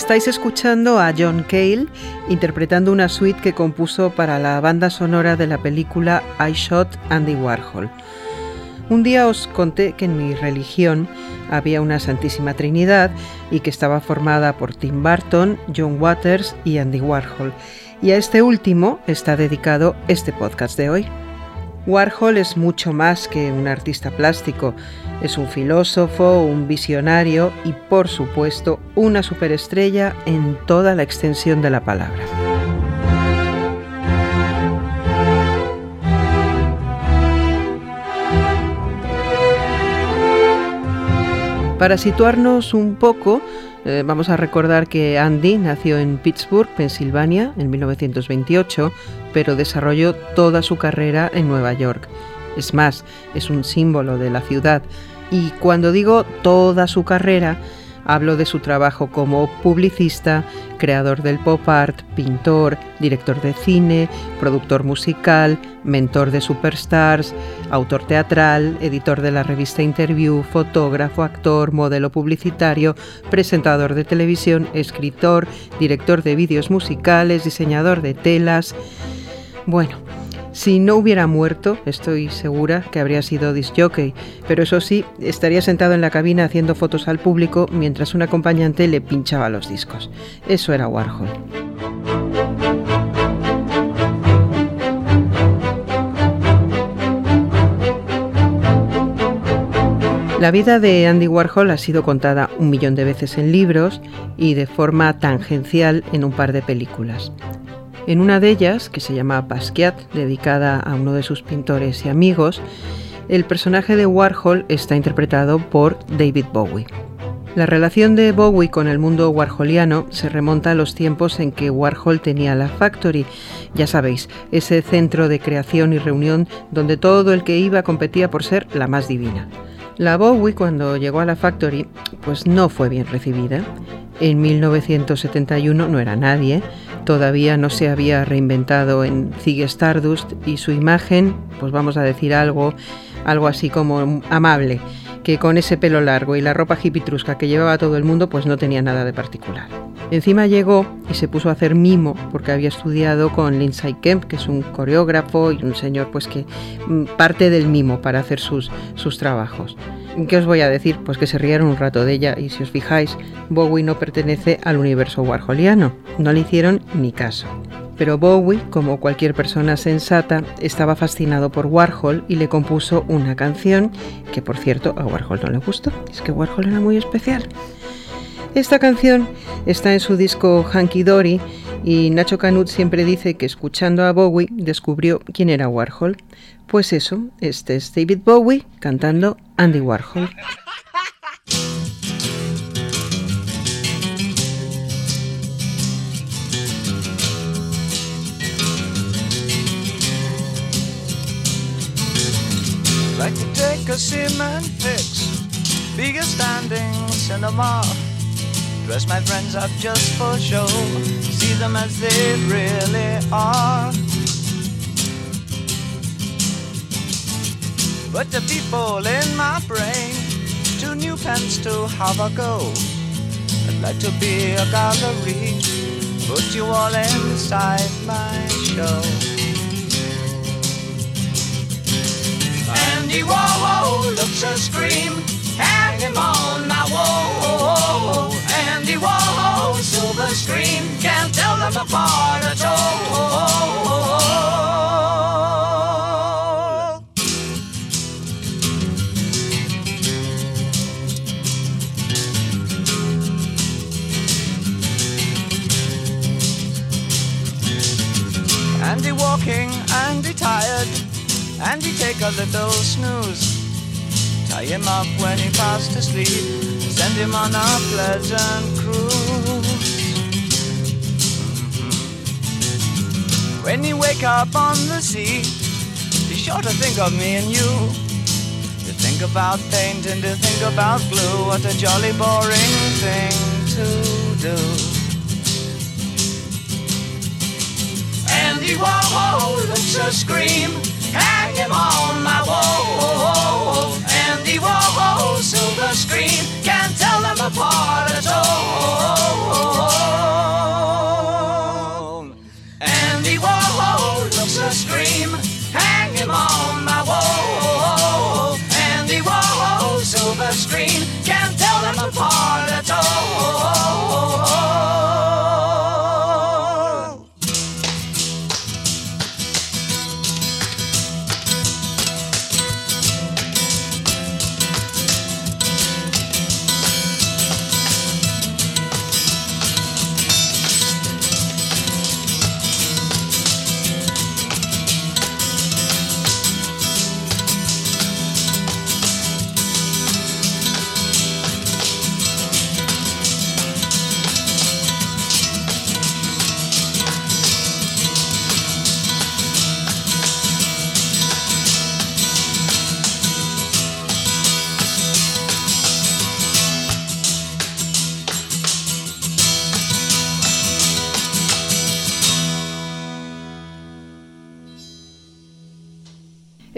Estáis escuchando a John Cale interpretando una suite que compuso para la banda sonora de la película I Shot Andy Warhol. Un día os conté que en mi religión había una Santísima Trinidad y que estaba formada por Tim Burton, John Waters y Andy Warhol. Y a este último está dedicado este podcast de hoy. Warhol es mucho más que un artista plástico, es un filósofo, un visionario y por supuesto una superestrella en toda la extensión de la palabra. Para situarnos un poco, eh, vamos a recordar que Andy nació en Pittsburgh, Pensilvania, en 1928, pero desarrolló toda su carrera en Nueva York. Es más, es un símbolo de la ciudad. Y cuando digo toda su carrera, hablo de su trabajo como publicista, creador del pop art, pintor, director de cine, productor musical, mentor de superstars, autor teatral, editor de la revista Interview, fotógrafo, actor, modelo publicitario, presentador de televisión, escritor, director de vídeos musicales, diseñador de telas. Bueno, si no hubiera muerto, estoy segura que habría sido disc-jockey, pero eso sí, estaría sentado en la cabina haciendo fotos al público mientras un acompañante le pinchaba los discos. Eso era Warhol. La vida de Andy Warhol ha sido contada un millón de veces en libros y de forma tangencial en un par de películas. En una de ellas, que se llama Basquiat, dedicada a uno de sus pintores y amigos, el personaje de Warhol está interpretado por David Bowie. La relación de Bowie con el mundo warholiano se remonta a los tiempos en que Warhol tenía la Factory, ya sabéis, ese centro de creación y reunión donde todo el que iba competía por ser la más divina. La Bowie cuando llegó a la Factory pues no fue bien recibida. En 1971 no era nadie, todavía no se había reinventado en Ziggy Stardust y su imagen, pues vamos a decir algo, algo así como amable, que con ese pelo largo y la ropa hipitrusca que llevaba todo el mundo, pues no tenía nada de particular. Encima llegó y se puso a hacer mimo porque había estudiado con Lindsay Kemp, que es un coreógrafo y un señor pues que mm, parte del mimo para hacer sus, sus trabajos. ¿Qué os voy a decir? Pues que se rieron un rato de ella y si os fijáis, Bowie no pertenece al universo warholiano, no le hicieron ni caso. Pero Bowie, como cualquier persona sensata, estaba fascinado por Warhol y le compuso una canción que, por cierto, a Warhol no le gustó. Es que Warhol era muy especial. Esta canción está en su disco Hanky Dory y Nacho Canut siempre dice que escuchando a Bowie descubrió quién era Warhol. Pues eso, este es David Bowie cantando Andy Warhol. Dress my friends up just for show, see them as they really are. But the people in my brain, two new pens to have a go. I'd like to be a gallery, put you all inside my show. Andy Warhol oh, looks a scream, hang him on my wall. Andy Warhol, silver screen, can't tell them apart at all. Andy walking, Andy tired, Andy take a little snooze. Tie him up when he fast asleep, send him on a pleasant cruise. Mm-hmm. When you wake up on the sea, be sure to think of me and you. To think about paint and to think about glue, what a jolly boring thing to do. Andy Warhol a scream. Hang him on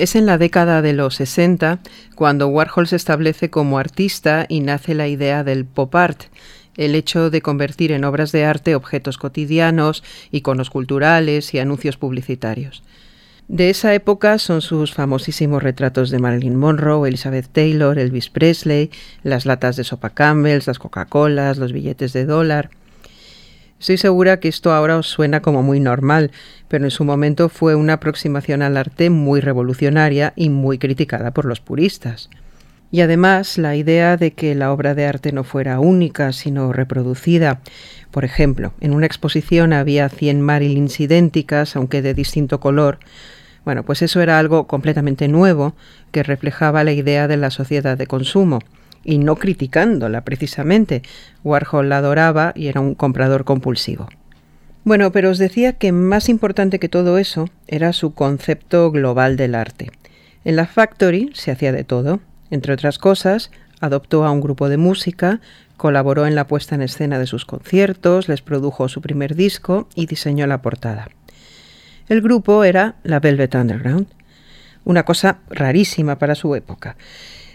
Es en la década de los 60 cuando Warhol se establece como artista y nace la idea del pop art, el hecho de convertir en obras de arte objetos cotidianos, iconos culturales y anuncios publicitarios. De esa época son sus famosísimos retratos de Marilyn Monroe, Elizabeth Taylor, Elvis Presley, las latas de sopa Campbell's, las Coca-Colas, los billetes de dólar. Estoy segura que esto ahora os suena como muy normal, pero en su momento fue una aproximación al arte muy revolucionaria y muy criticada por los puristas. Y además la idea de que la obra de arte no fuera única, sino reproducida. Por ejemplo, en una exposición había 100 Marilyns idénticas, aunque de distinto color. Bueno, pues eso era algo completamente nuevo que reflejaba la idea de la sociedad de consumo y no criticándola precisamente. Warhol la adoraba y era un comprador compulsivo. Bueno, pero os decía que más importante que todo eso era su concepto global del arte. En la Factory se hacía de todo. Entre otras cosas, adoptó a un grupo de música, colaboró en la puesta en escena de sus conciertos, les produjo su primer disco y diseñó la portada. El grupo era la Velvet Underground, una cosa rarísima para su época.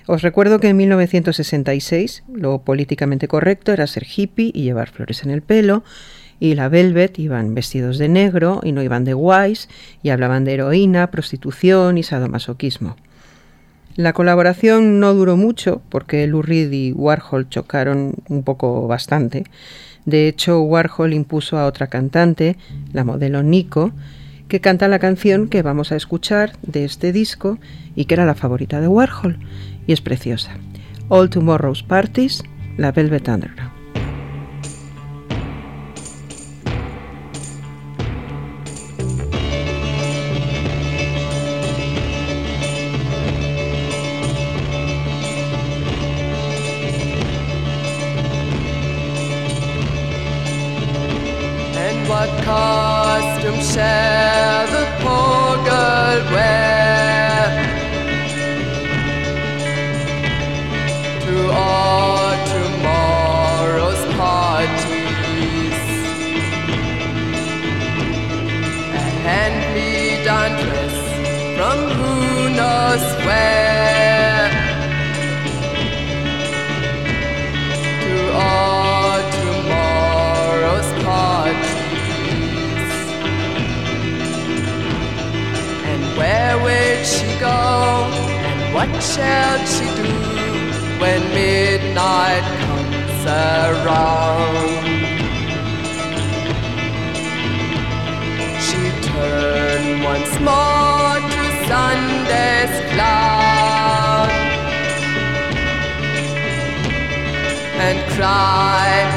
Os recuerdo que en 1966 lo políticamente correcto era ser hippie y llevar flores en el pelo, y la Velvet iban vestidos de negro y no iban de guays, y hablaban de heroína, prostitución y sadomasoquismo. La colaboración no duró mucho porque Lou Reed y Warhol chocaron un poco bastante. De hecho, Warhol impuso a otra cantante, la modelo Nico, que canta la canción que vamos a escuchar de este disco y que era la favorita de Warhol y es preciosa. All Tomorrow's Parties, la Velvet Underground. Shall she do when midnight comes around? She turned once more to Sunday's cloud and cry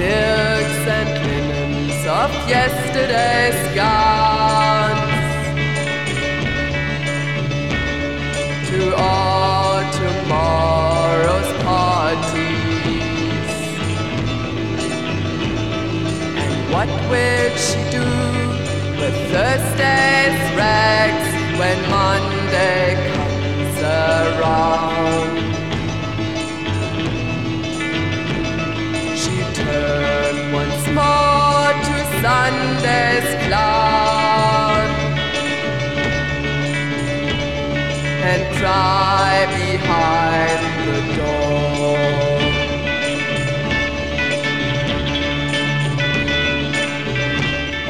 silks and linens of yesterday's gowns will she do with Thursday's rags when Monday comes around? She turned once more to Sunday's cloud and cry behind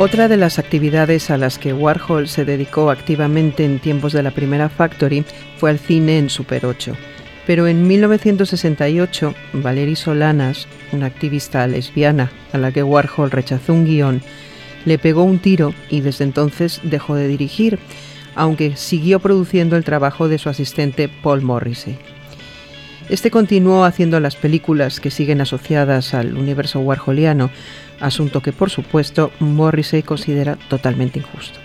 Otra de las actividades a las que Warhol se dedicó activamente en tiempos de la primera Factory fue al cine en Super 8. Pero en 1968, Valerie Solanas, una activista lesbiana a la que Warhol rechazó un guion, le pegó un tiro y desde entonces dejó de dirigir, aunque siguió produciendo el trabajo de su asistente Paul Morrissey. Este continuó haciendo las películas que siguen asociadas al universo warholiano, asunto que por supuesto Morrissey considera totalmente injusto.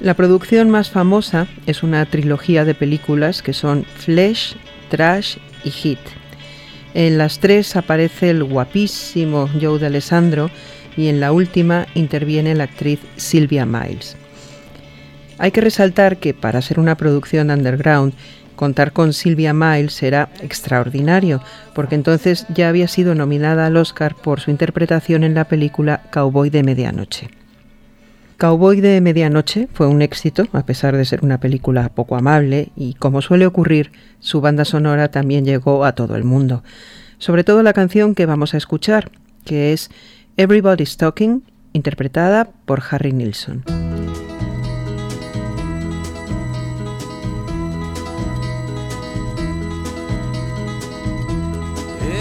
La producción más famosa es una trilogía de películas que son Flesh, Trash y Hit. En las tres aparece el guapísimo Joe de Alessandro y en la última interviene la actriz Sylvia Miles. Hay que resaltar que para ser una producción underground, contar con Sylvia Miles era extraordinario, porque entonces ya había sido nominada al Oscar por su interpretación en la película Cowboy de Medianoche. Cowboy de Medianoche fue un éxito, a pesar de ser una película poco amable, y como suele ocurrir, su banda sonora también llegó a todo el mundo. Sobre todo la canción que vamos a escuchar, que es Everybody's Talking, interpretada por Harry Nilsson.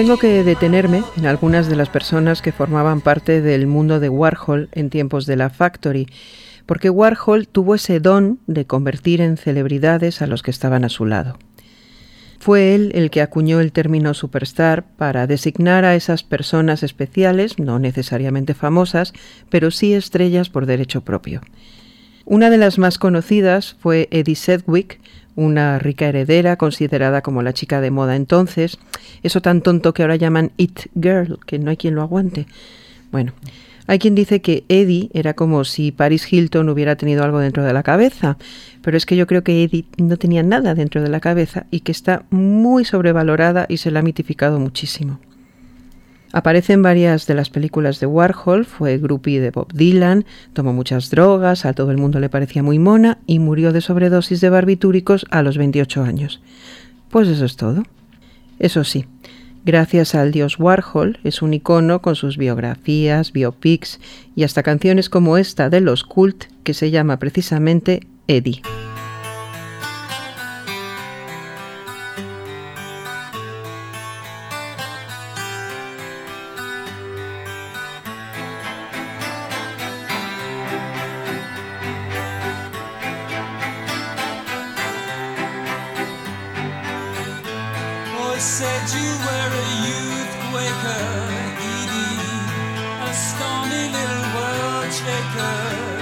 Tengo que detenerme en algunas de las personas que formaban parte del mundo de Warhol en tiempos de la Factory, porque Warhol tuvo ese don de convertir en celebridades a los que estaban a su lado. Fue él el que acuñó el término superstar para designar a esas personas especiales, no necesariamente famosas, pero sí estrellas por derecho propio. Una de las más conocidas fue Eddie Sedgwick, una rica heredera considerada como la chica de moda entonces, eso tan tonto que ahora llaman It Girl, que no hay quien lo aguante. Bueno, hay quien dice que Eddie era como si Paris Hilton hubiera tenido algo dentro de la cabeza, pero es que yo creo que Eddie no tenía nada dentro de la cabeza y que está muy sobrevalorada y se la ha mitificado muchísimo. Aparece en varias de las películas de Warhol, fue groupie de Bob Dylan, tomó muchas drogas, a todo el mundo le parecía muy mona y murió de sobredosis de barbitúricos a los 28 años. Pues eso es todo. Eso sí, gracias al dios Warhol es un icono con sus biografías, biopics y hasta canciones como esta de los Cult que se llama precisamente Eddie. Said you were a youth quaker, Edie, a stormy little world shaker.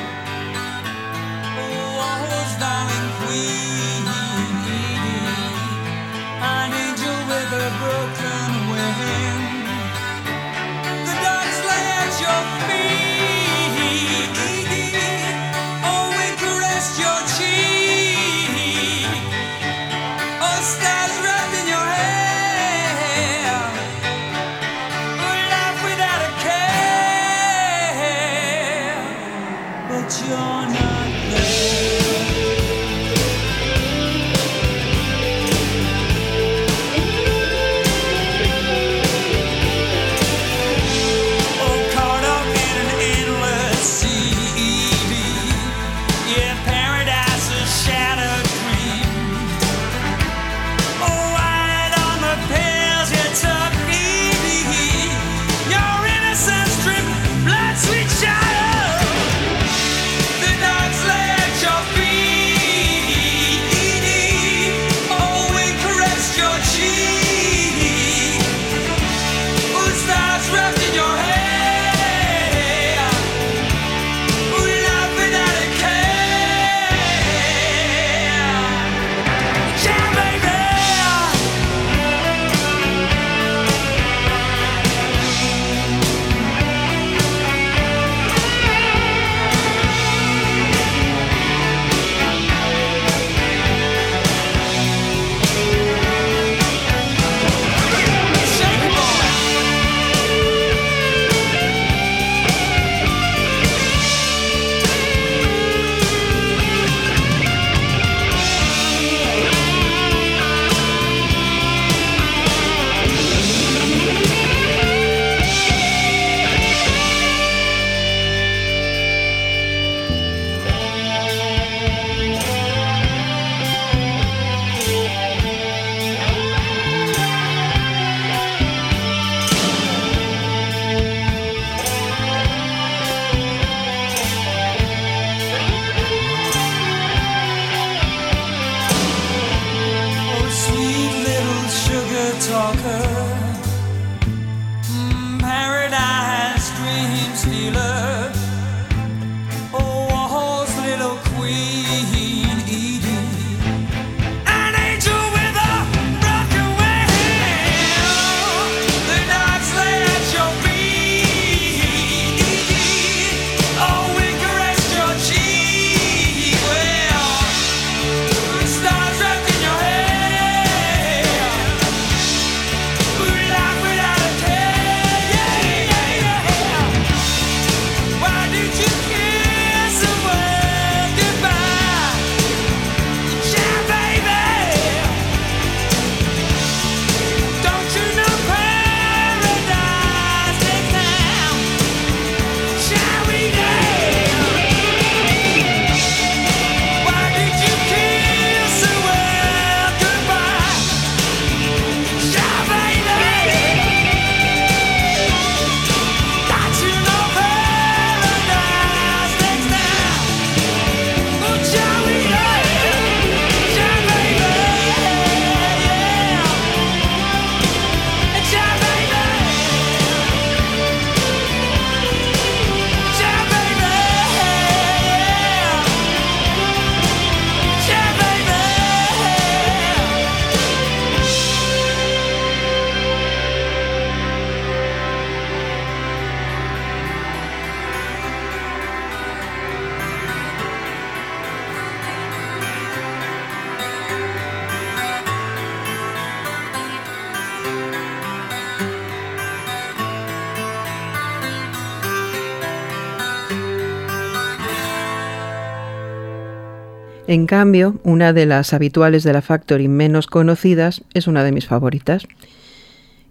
En cambio, una de las habituales de la Factory menos conocidas es una de mis favoritas.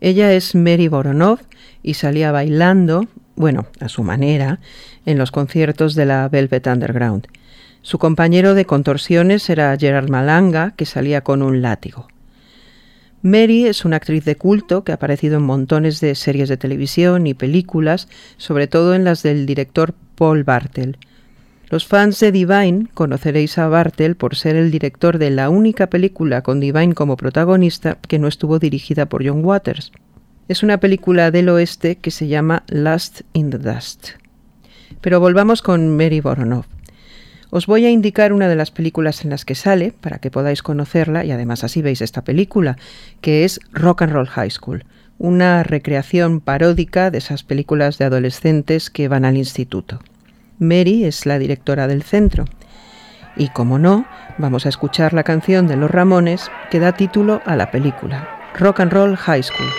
Ella es Mary Voronov y salía bailando, bueno, a su manera, en los conciertos de la Velvet Underground. Su compañero de contorsiones era Gerard Malanga, que salía con un látigo. Mary es una actriz de culto que ha aparecido en montones de series de televisión y películas, sobre todo en las del director Paul Bartel. Los fans de Divine conoceréis a Bartel por ser el director de la única película con Divine como protagonista que no estuvo dirigida por John Waters. Es una película del oeste que se llama Last in the Dust. Pero volvamos con Mary Voronov. Os voy a indicar una de las películas en las que sale para que podáis conocerla y además así veis esta película, que es Rock and Roll High School, una recreación paródica de esas películas de adolescentes que van al instituto. Mary es la directora del centro. Y como no, vamos a escuchar la canción de los Ramones que da título a la película, Rock and Roll High School.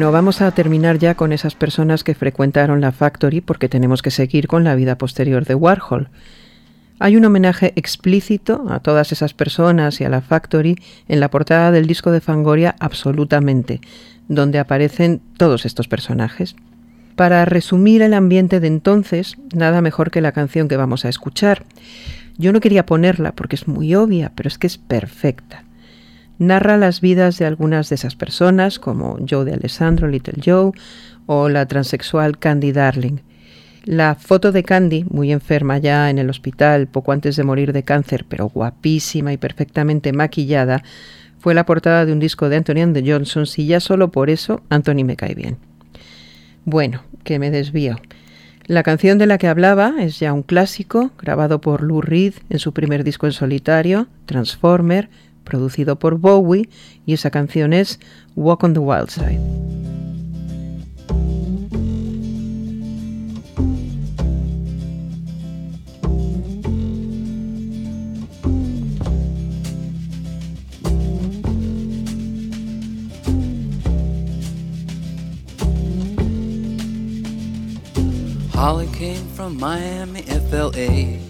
Bueno, vamos a terminar ya con esas personas que frecuentaron la Factory porque tenemos que seguir con la vida posterior de Warhol. Hay un homenaje explícito a todas esas personas y a la Factory en la portada del disco de Fangoria Absolutamente, donde aparecen todos estos personajes. Para resumir el ambiente de entonces, nada mejor que la canción que vamos a escuchar. Yo no quería ponerla porque es muy obvia, pero es que es perfecta. Narra las vidas de algunas de esas personas, como Joe de Alessandro, Little Joe, o la transexual Candy Darling. La foto de Candy, muy enferma ya en el hospital, poco antes de morir de cáncer, pero guapísima y perfectamente maquillada, fue la portada de un disco de Anthony and the Johnsons y ya solo por eso Anthony me cae bien. Bueno, que me desvío. La canción de la que hablaba es ya un clásico, grabado por Lou Reed en su primer disco en solitario, Transformer, producido por Bowie, y esa canción es Walk on the Wild Side. Holly came from Miami, FLA.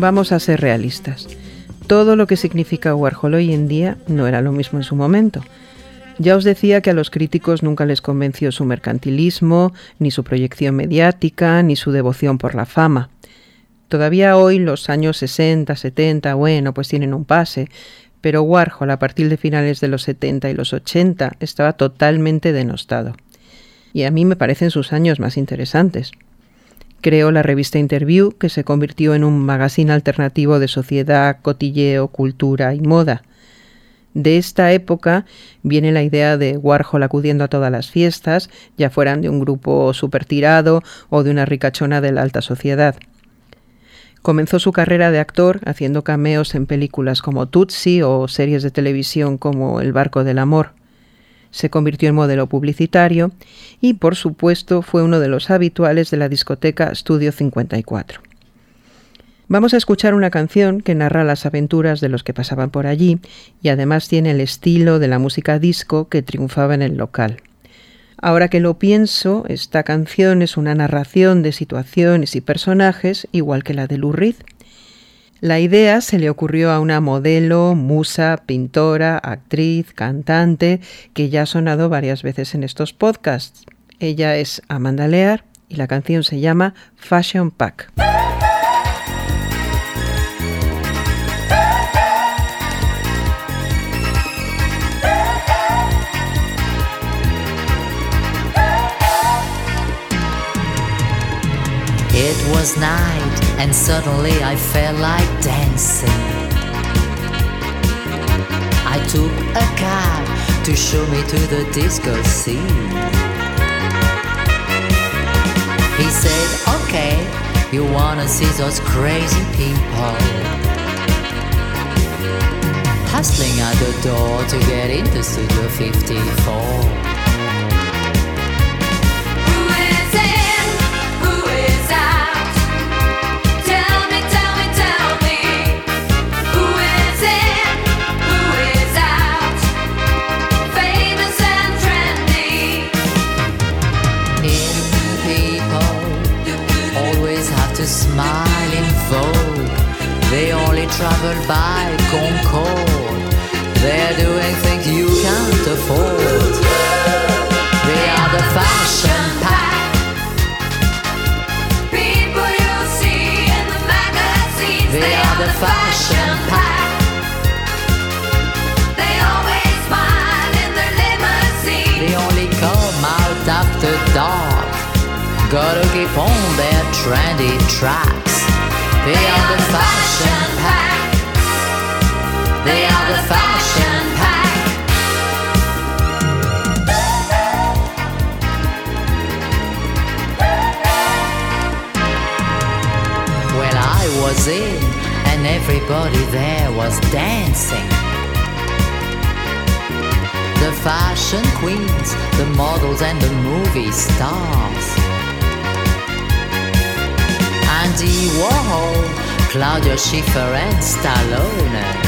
Vamos a ser realistas. Todo lo que significa Warhol hoy en día no era lo mismo en su momento. Ya os decía que a los críticos nunca les convenció su mercantilismo, ni su proyección mediática, ni su devoción por la fama. Todavía hoy, los años 60, 70, bueno, pues tienen un pase, pero Warhol a partir de finales de los 70 y los 80 estaba totalmente denostado. Y a mí me parecen sus años más interesantes. Creó la revista Interview, que se convirtió en un magazine alternativo de sociedad, cotilleo, cultura y moda. De esta época viene la idea de Warhol acudiendo a todas las fiestas, ya fueran de un grupo super tirado o de una ricachona de la alta sociedad. Comenzó su carrera de actor haciendo cameos en películas como Tutsi o series de televisión como El barco del amor. Se convirtió en modelo publicitario y, por supuesto, fue uno de los habituales de la discoteca Studio 54. Vamos a escuchar una canción que narra las aventuras de los que pasaban por allí y además tiene el estilo de la música disco que triunfaba en el local. Ahora que lo pienso, esta canción es una narración de situaciones y personajes igual que la de Lou Reed. La idea se le ocurrió a una modelo, musa, pintora, actriz, cantante, que ya ha sonado varias veces en estos podcasts. Ella es Amanda Lear y la canción se llama Fashion Pack. It was night, and suddenly I felt like dancing. I took a cab to show me to the disco scene. He said, Okay, you wanna see those crazy people? Hustling at the door to get into Studio 54. They travel by Concorde. They're doing things you can't afford. They are the fashion pack. People you see in the magazines. They, are the fashion pack. They always smile in their limousine. They only come out after dark. Gotta keep on their trendy tracks. They are the fashion pack. They are the fashion pack. Well, I was in, and everybody there was dancing. The fashion queens, the models, and the movie stars. Andy Warhol, Claudia Schiffer and Stallone.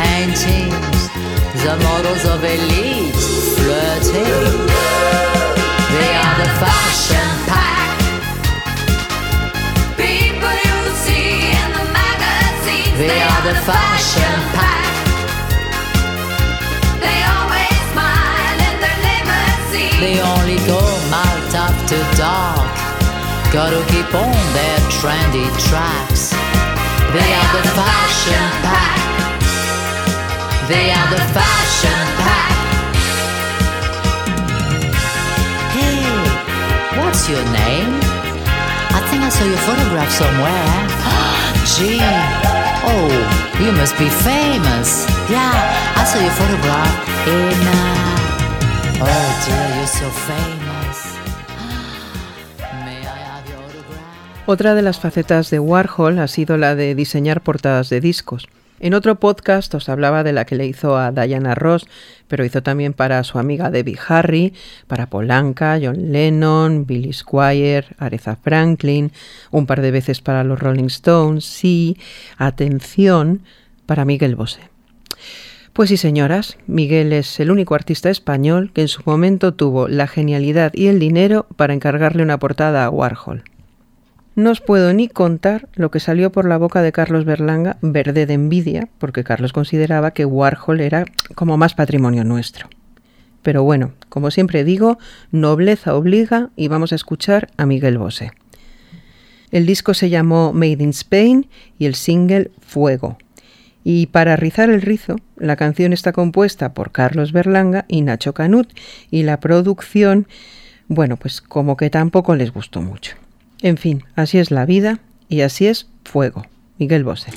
paintings. The models of elite flirting. They are the fashion pack. People you see in the magazines. They are the fashion pack. They always smile in their limousine. They only go out after dark. Gotta keep on their trendy tracks. They are the fashion pack. They are the fashion pack. Hey, what's your name? I think I saw your photograph somewhere. Gee, oh, you must be famous. Yeah, I saw your photograph in. Uh... Oh dear, you're so famous. May I have your autograph? Otra de las facetas de Warhol ha sido la de diseñar portadas de discos. En otro podcast os hablaba de la que le hizo a Diana Ross, pero hizo también para su amiga Debbie Harry, para Polanca, John Lennon, Billy Squire, Aretha Franklin, un par de veces para los Rolling Stones y, atención, para Miguel Bosé. Pues sí, señoras, Miguel es el único artista español que en su momento tuvo la genialidad y el dinero para encargarle una portada a Warhol. No os puedo ni contar lo que salió por la boca de Carlos Berlanga, verde de envidia, porque Carlos consideraba que Warhol era como más patrimonio nuestro. Pero bueno, como siempre digo, nobleza obliga y vamos a escuchar a Miguel Bosé. El disco se llamó Made in Spain y el single Fuego. Y para rizar el rizo, la canción está compuesta por Carlos Berlanga y Nacho Canut y la producción, bueno, pues como que tampoco les gustó mucho. En fin, así es la vida y así es Fuego. Miguel Bosé.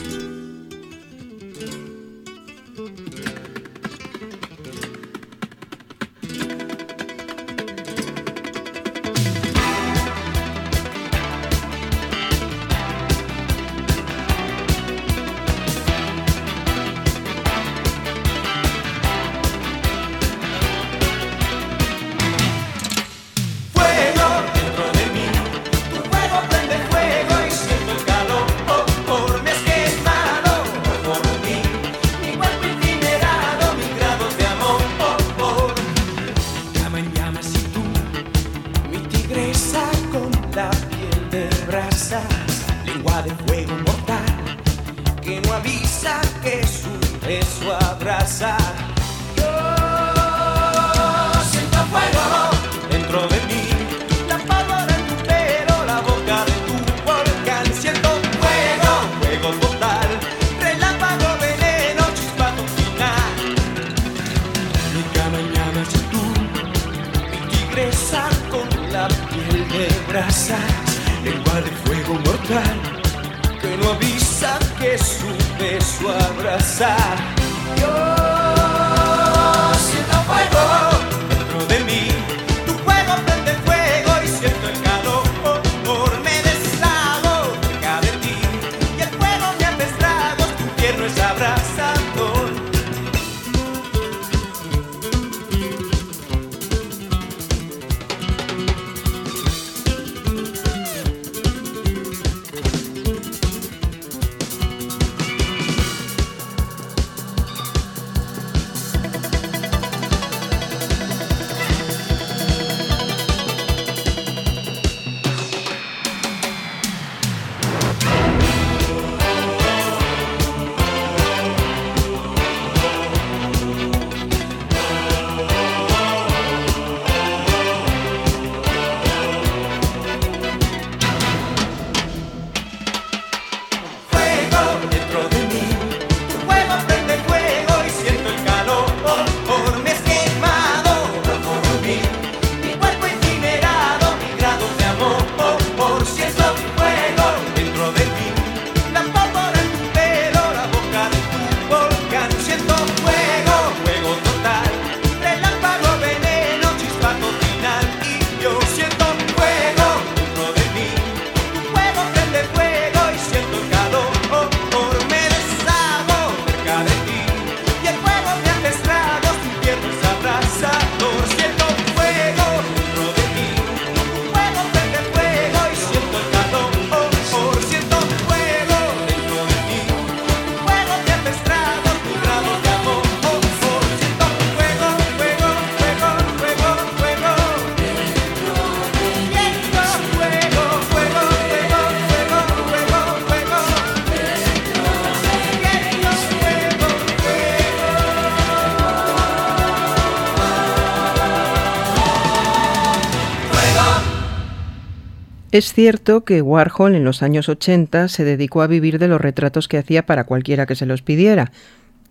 Es cierto que Warhol en los años 80 se dedicó a vivir de los retratos que hacía para cualquiera que se los pidiera.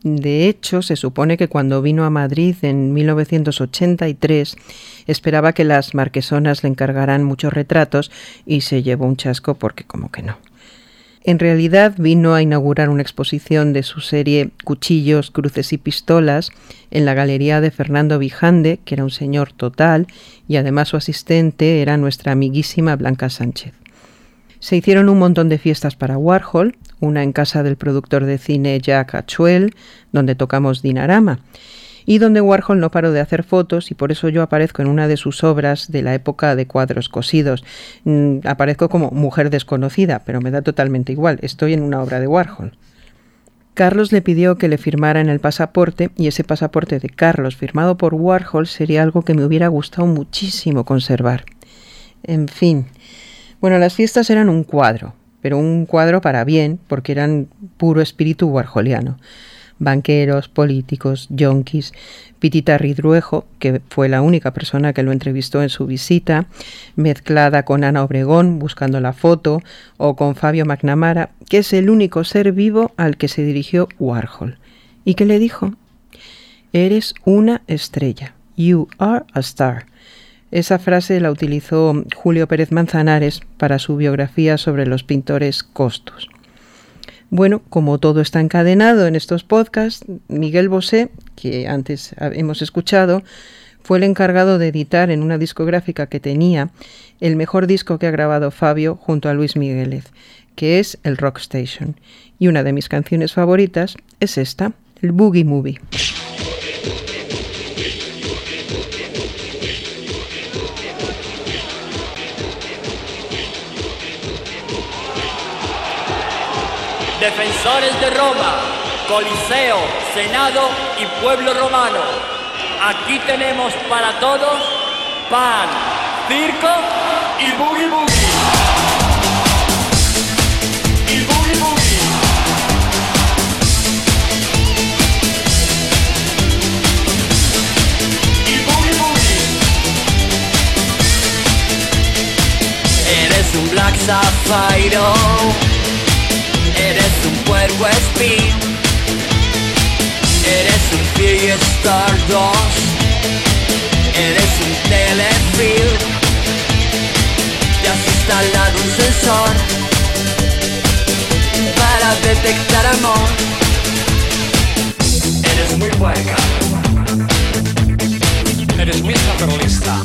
De hecho, se supone que cuando vino a Madrid en 1983 esperaba que las marquesonas le encargaran muchos retratos y se llevó un chasco porque como que no. En realidad vino a inaugurar una exposición de su serie Cuchillos, Cruces y Pistolas en la galería de Fernando Vijande, que era un señor total, y además su asistente era nuestra amiguísima Blanca Sánchez. Se hicieron un montón de fiestas para Warhol, una en casa del productor de cine Jack Achuel, donde tocamos Dinarama, y donde Warhol no paró de hacer fotos y por eso yo aparezco en una de sus obras de la época de cuadros cosidos. Mm, aparezco como mujer desconocida, pero me da totalmente igual, estoy en una obra de Warhol. Carlos le pidió que le firmara en el pasaporte y ese pasaporte de Carlos firmado por Warhol sería algo que me hubiera gustado muchísimo conservar. En fin. Bueno, las fiestas eran un cuadro, pero un cuadro para bien, porque eran puro espíritu warholiano banqueros, políticos, yonkis, Pitita Ridruejo, que fue la única persona que lo entrevistó en su visita, mezclada con Ana Obregón buscando la foto, o con Fabio McNamara, que es el único ser vivo al que se dirigió Warhol. ¿Y qué le dijo? Eres una estrella. You are a star. Esa frase la utilizó Julio Pérez Manzanares para su biografía sobre los pintores Costos. Bueno, como todo está encadenado en estos podcasts, Miguel Bosé, que antes hemos escuchado, fue el encargado de editar en una discográfica que tenía el mejor disco que ha grabado Fabio junto a Luis Migueles, que es el Rock Station. Y una de mis canciones favoritas es esta, el Boogie Movie. Defensores de Roma, Coliseo, Senado y pueblo romano. Aquí tenemos para todos pan, circo y boogie boogie. Y boogie. Y boogie boogie. Eres un Black Sapphire Espín Eres un Fury Star 2 Eres un telefilm Te has instalado un sensor Para detectar amor Eres muy puerca. Eres muy sacerolista.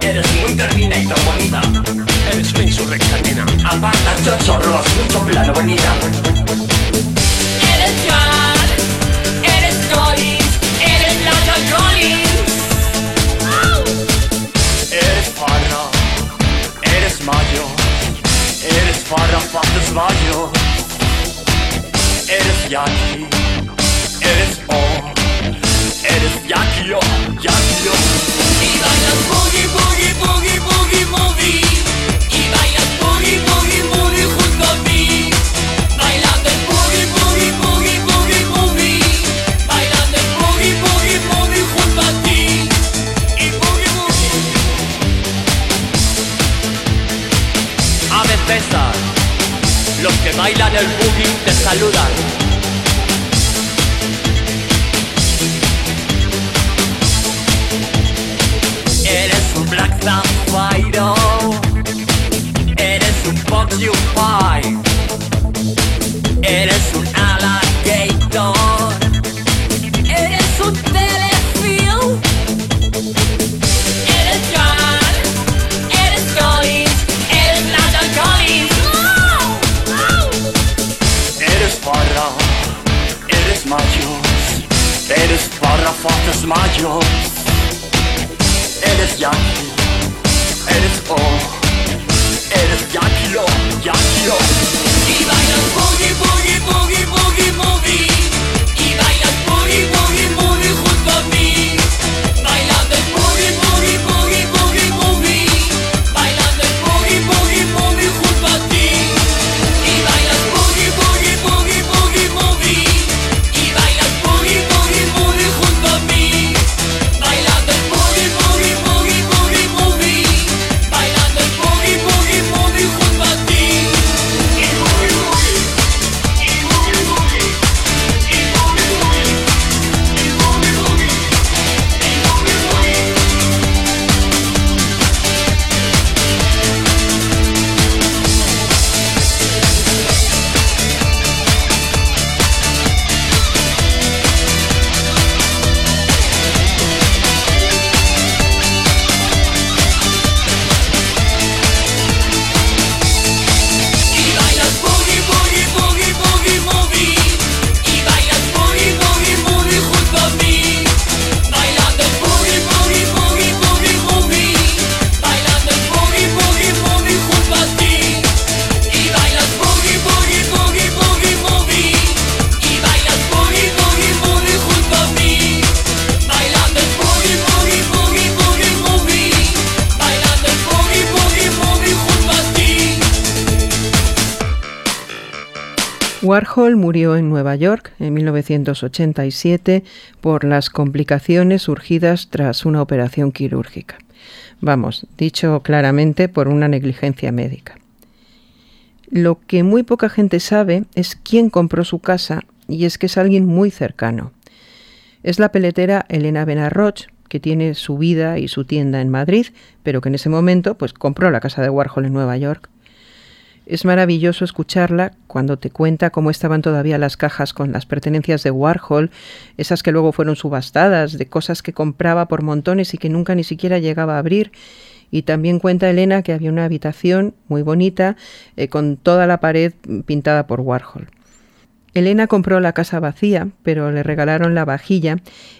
Eres muy terminator bonita. Eres una insurreccionina. Aparta, chochorros, mucho plano bonita. Eres John, eres Collins, eres Lata Collins. Eres farra, eres mayo, eres farra, faces mayo. Eres yaki, eres o, eres yaki o, yaki o. Y bailas boogie, boogie, boogie, bailan el boogie te saludan. Eres un Black Sapphire Eres un Porcupine Eres Warhol murió en Nueva York en 1987 por las complicaciones surgidas tras una operación quirúrgica. Vamos, dicho claramente por una negligencia médica. Lo que muy poca gente sabe es quién compró su casa y es que es alguien muy cercano. Es la peletera Elena Benarroch, que tiene su vida y su tienda en Madrid, pero que en ese momento pues compró la casa de Warhol en Nueva York. Es maravilloso escucharla cuando te cuenta cómo estaban todavía las cajas con las pertenencias de Warhol, esas que luego fueron subastadas, de cosas que compraba por montones y que nunca ni siquiera llegaba a abrir. Y también cuenta Elena que había una habitación muy bonita eh, con toda la pared pintada por Warhol. Elena compró la casa vacía, pero le regalaron la vajilla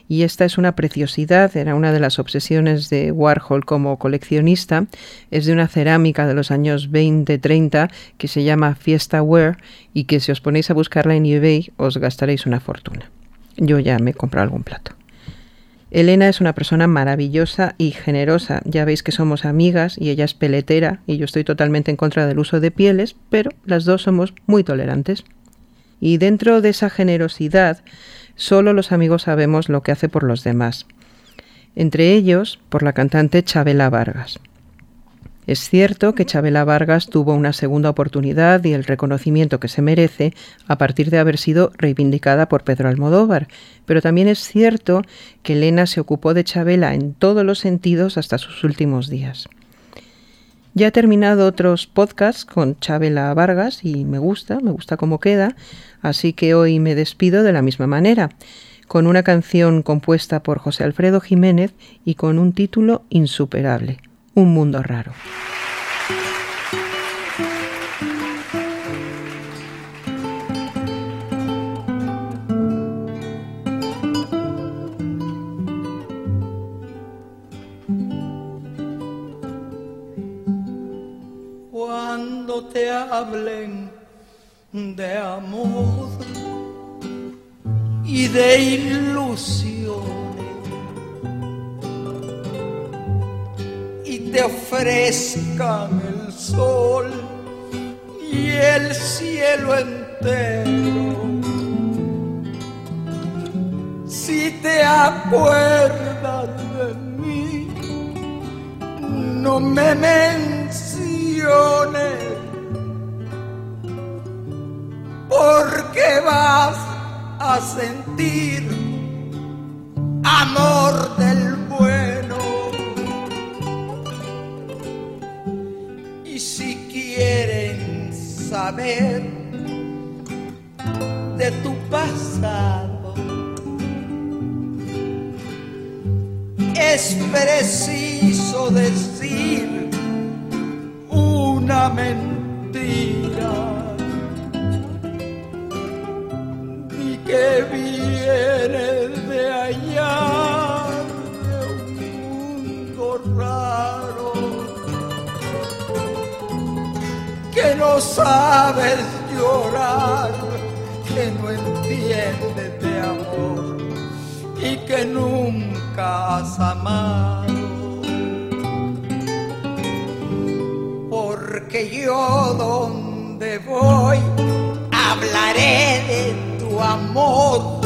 y esta es una preciosidad, era una de las obsesiones de Warhol como coleccionista, es de una cerámica de los años 20-30 que se llama Fiesta Ware y que si os ponéis a buscarla en eBay os gastaréis una fortuna. Yo ya me he comprado algún plato. Elena es una persona maravillosa y generosa. Ya veis que somos amigas y ella es peletera y yo estoy totalmente en contra del uso de pieles, pero las dos somos muy tolerantes. Y dentro de esa generosidad, solo los amigos sabemos lo que hace por los demás. Entre ellos, por la cantante Chabela Vargas. Es cierto que Chabela Vargas tuvo una segunda oportunidad y el reconocimiento que se merece a partir de haber sido reivindicada por Pedro Almodóvar, pero también es cierto que Elena se ocupó de Chabela en todos los sentidos hasta sus últimos días. Ya he terminado otros podcasts con Chabela Vargas y me gusta, me gusta cómo queda, así que hoy me despido de la misma manera, con una canción compuesta por José Alfredo Jiménez y con un título insuperable, Un mundo raro. Cuando te hablen de amor y de ilusiones y te ofrezcan el sol y el cielo entero. Si te acuerdas de mí, no me menciones, porque vas a sentir amor del bueno. Y si quieren saber de tu pasado, es preciso decir una mentira sabes llorar que no entiendes de amor y que nunca has amado. Porque yo donde voy hablaré de tu amor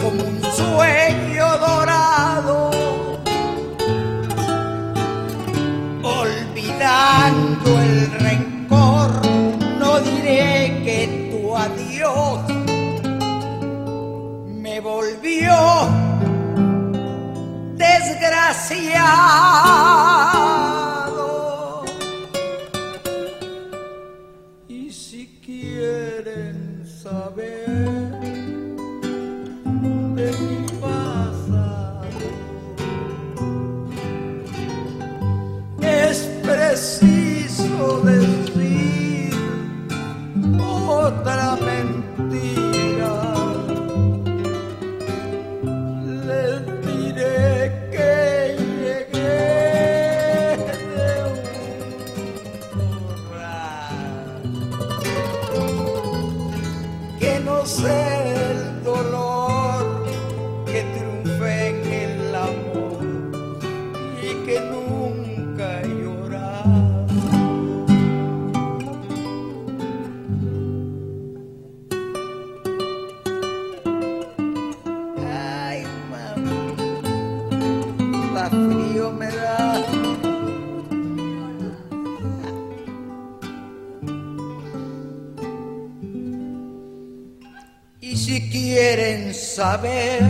como un sueño dorado. Olvidando el me volvió desgraciado. Saber